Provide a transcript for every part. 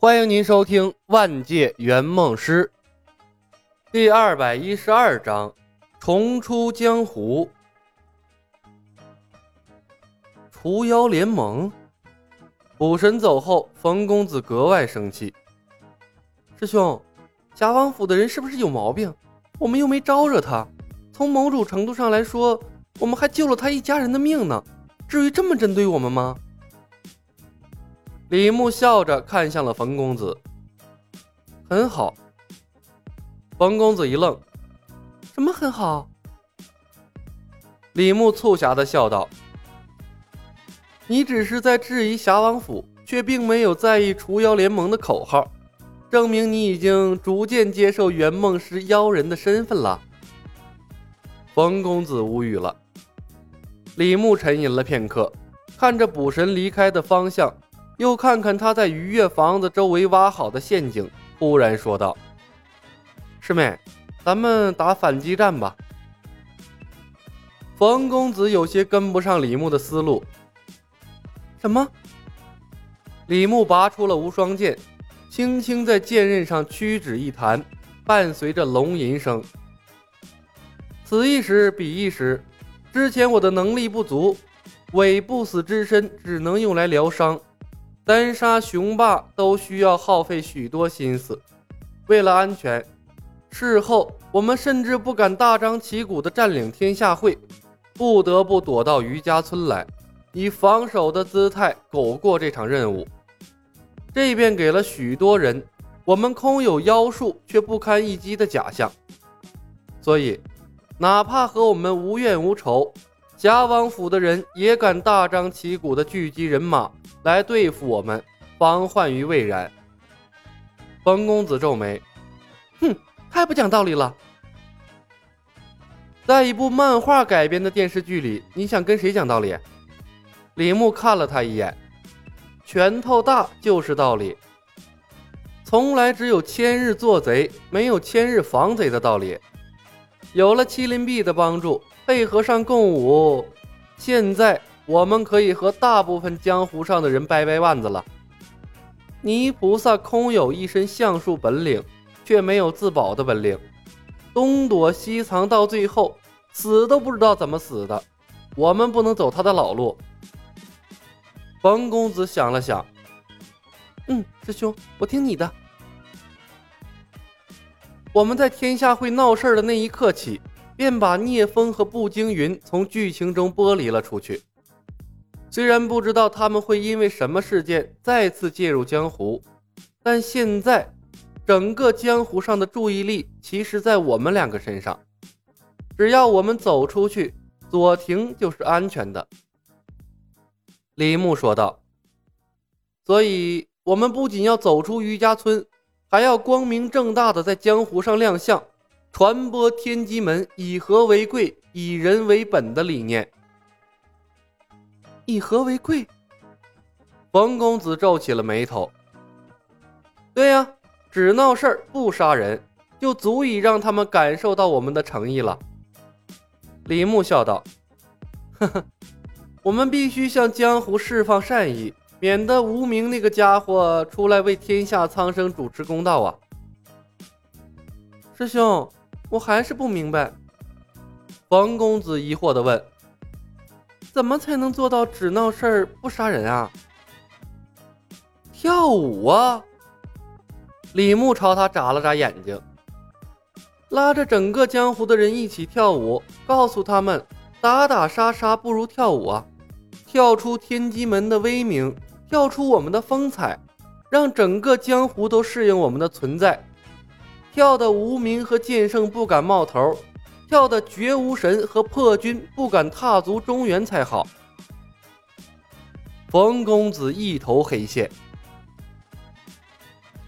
欢迎您收听《万界圆梦师》第二百一十二章：重出江湖。除妖联盟，卜神走后，冯公子格外生气。师兄，贾王府的人是不是有毛病？我们又没招惹他，从某种程度上来说，我们还救了他一家人的命呢。至于这么针对我们吗？李牧笑着看向了冯公子，很好。冯公子一愣：“什么很好？”李牧促狭的笑道：“你只是在质疑侠王府，却并没有在意除妖联盟的口号，证明你已经逐渐接受圆梦师妖人的身份了。”冯公子无语了。李牧沉吟了片刻，看着卜神离开的方向。又看看他在愉悦房子周围挖好的陷阱，忽然说道：“师妹，咱们打反击战吧。”冯公子有些跟不上李牧的思路。什么？李牧拔出了无双剑，轻轻在剑刃上屈指一弹，伴随着龙吟声。此一时，彼一时。之前我的能力不足，伪不死之身只能用来疗伤。单杀雄霸都需要耗费许多心思，为了安全，事后我们甚至不敢大张旗鼓地占领天下会，不得不躲到余家村来，以防守的姿态苟过这场任务。这便给了许多人我们空有妖术却不堪一击的假象。所以，哪怕和我们无怨无仇。贾王府的人也敢大张旗鼓地聚集人马来对付我们，防患于未然。冯公子皱眉，哼，太不讲道理了。在一部漫画改编的电视剧里，你想跟谁讲道理？李牧看了他一眼，拳头大就是道理。从来只有千日做贼，没有千日防贼的道理。有了麒麟臂的帮助。配合上共舞，现在我们可以和大部分江湖上的人掰掰腕子了。泥菩萨空有一身相术本领，却没有自保的本领，东躲西藏，到最后死都不知道怎么死的。我们不能走他的老路。冯公子想了想，嗯，师兄，我听你的。我们在天下会闹事的那一刻起。便把聂风和步惊云从剧情中剥离了出去。虽然不知道他们会因为什么事件再次介入江湖，但现在整个江湖上的注意力其实在我们两个身上。只要我们走出去，左庭就是安全的。”李牧说道。“所以，我们不仅要走出余家村，还要光明正大的在江湖上亮相。”传播天机门以和为贵、以人为本的理念。以和为贵，冯公子皱起了眉头。对呀，只闹事儿不杀人，就足以让他们感受到我们的诚意了。李牧笑道：“呵呵，我们必须向江湖释放善意，免得无名那个家伙出来为天下苍生主持公道啊！”师兄。我还是不明白，冯公子疑惑的问：“怎么才能做到只闹事儿不杀人啊？”跳舞啊！李牧朝他眨了眨眼睛，拉着整个江湖的人一起跳舞，告诉他们：打打杀杀不如跳舞啊！跳出天机门的威名，跳出我们的风采，让整个江湖都适应我们的存在。跳的无名和剑圣不敢冒头，跳的绝无神和破军不敢踏足中原才好。冯公子一头黑线，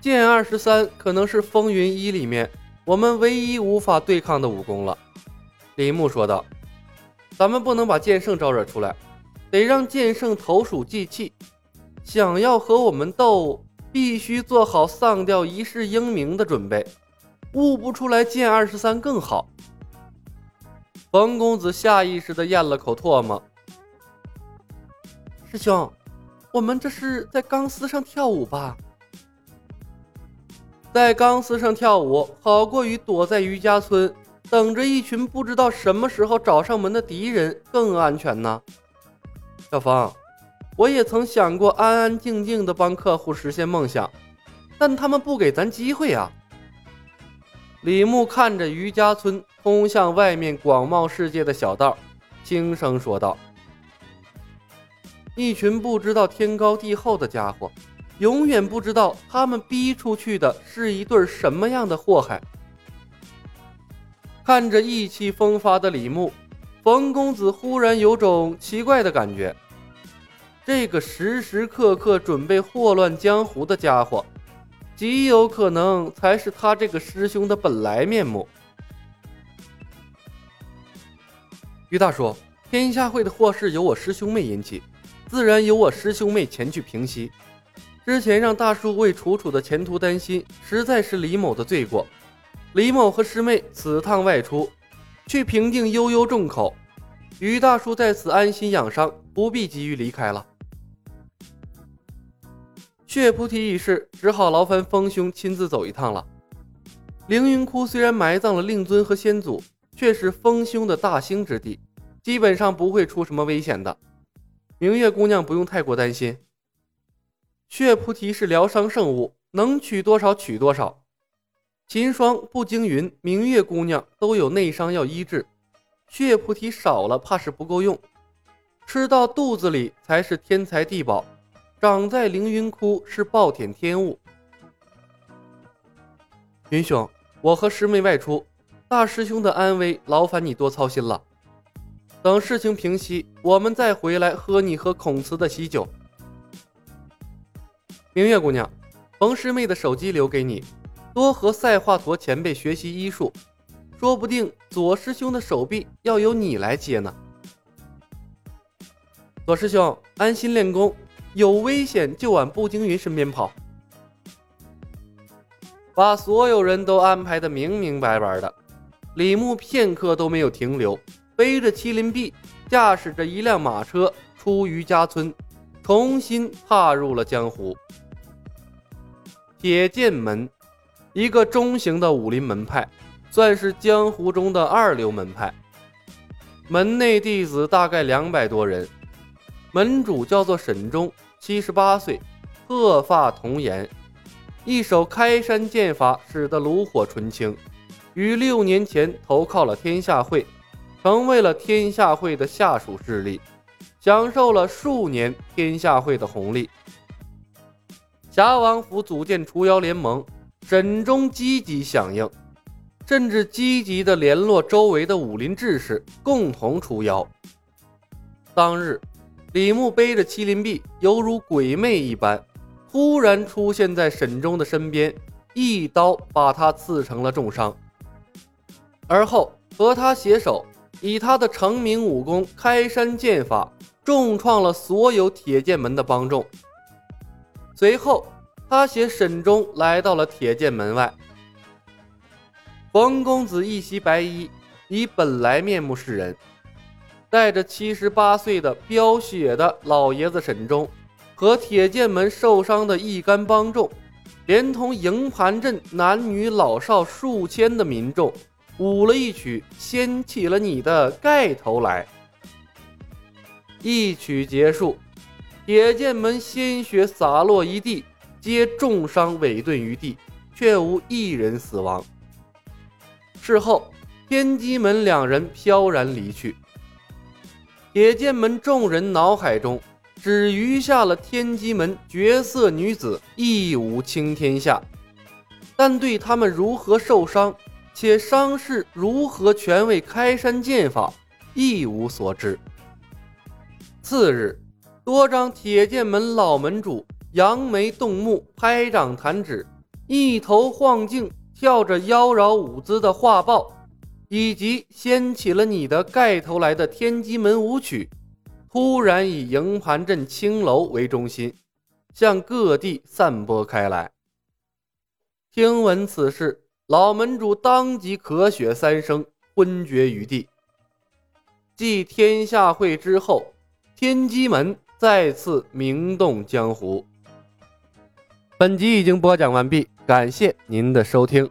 剑二十三可能是风云一里面我们唯一无法对抗的武功了。李牧说道：“咱们不能把剑圣招惹出来，得让剑圣投鼠忌器。想要和我们斗，必须做好丧掉一世英名的准备。”悟不出来剑二十三更好。冯公子下意识的咽了口唾沫。师兄，我们这是在钢丝上跳舞吧？在钢丝上跳舞，好过于躲在余家村等着一群不知道什么时候找上门的敌人更安全呢。小冯，我也曾想过安安静静的帮客户实现梦想，但他们不给咱机会啊。李牧看着余家村通向外面广袤世界的小道，轻声说道：“一群不知道天高地厚的家伙。”永远不知道他们逼出去的是一对什么样的祸害。看着意气风发的李牧，冯公子忽然有种奇怪的感觉：这个时时刻刻准备祸乱江湖的家伙，极有可能才是他这个师兄的本来面目。于大叔，天下会的祸事由我师兄妹引起，自然由我师兄妹前去平息。之前让大叔为楚楚的前途担心，实在是李某的罪过。李某和师妹此趟外出，去平定悠悠众口，于大叔在此安心养伤，不必急于离开了。血菩提一事，只好劳烦风兄亲自走一趟了。凌云窟虽然埋葬了令尊和先祖，却是风兄的大兴之地，基本上不会出什么危险的。明月姑娘不用太过担心。血菩提是疗伤圣物，能取多少取多少。秦霜、步惊云、明月姑娘都有内伤要医治，血菩提少了怕是不够用。吃到肚子里才是天才地宝，长在凌云窟是暴殄天物。云兄，我和师妹外出，大师兄的安危劳烦你多操心了。等事情平息，我们再回来喝你和孔慈的喜酒。明月姑娘，冯师妹的手机留给你，多和赛华佗前辈学习医术，说不定左师兄的手臂要由你来接呢。左师兄，安心练功，有危险就往步惊云身边跑。把所有人都安排的明明白白的，李牧片刻都没有停留，背着麒麟臂，驾驶着一辆马车出余家村，重新踏入了江湖。铁剑门，一个中型的武林门派，算是江湖中的二流门派。门内弟子大概两百多人，门主叫做沈忠，七十八岁，鹤发童颜，一手开山剑法使得炉火纯青。于六年前投靠了天下会，成为了天下会的下属势力，享受了数年天下会的红利。侠王府组建除妖联盟，沈忠积极响应，甚至积极的联络周围的武林志士，共同除妖。当日，李牧背着麒麟臂，犹如鬼魅一般，突然出现在沈忠的身边，一刀把他刺成了重伤。而后和他携手，以他的成名武功开山剑法，重创了所有铁剑门的帮众。随后，他携沈忠来到了铁剑门外。冯公子一袭白衣，以本来面目示人，带着七十八岁的飙血的老爷子沈忠和铁剑门受伤的一干帮众，连同营盘镇男女老少数千的民众，舞了一曲《掀起了你的盖头来》。一曲结束。铁剑门鲜血洒落一地，皆重伤委顿于地，却无一人死亡。事后，天机门两人飘然离去。铁剑门众人脑海中只余下了天机门绝色女子一舞倾天下，但对他们如何受伤，且伤势如何全为开山剑法，一无所知。次日。多张铁剑门老门主扬眉动目、拍掌弹指、一头晃镜、跳着妖娆舞姿的画报，以及掀起了你的盖头来的天机门舞曲，突然以营盘镇青楼为中心，向各地散播开来。听闻此事，老门主当即咳血三声，昏厥于地。继天下会之后，天机门。再次名动江湖。本集已经播讲完毕。感谢您的收听，